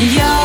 Я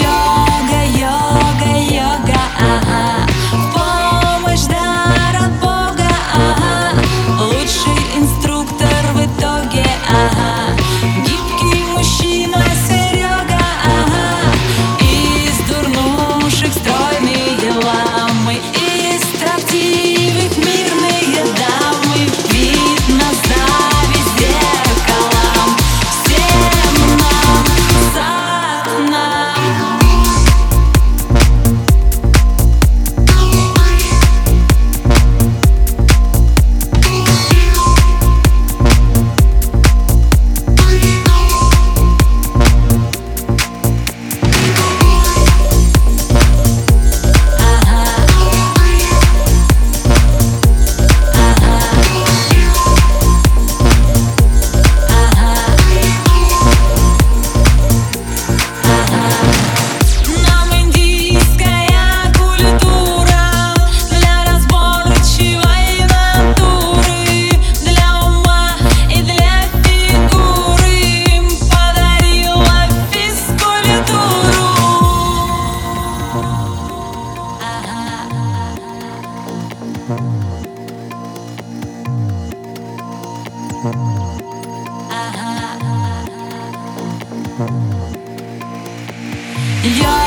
Йога, Я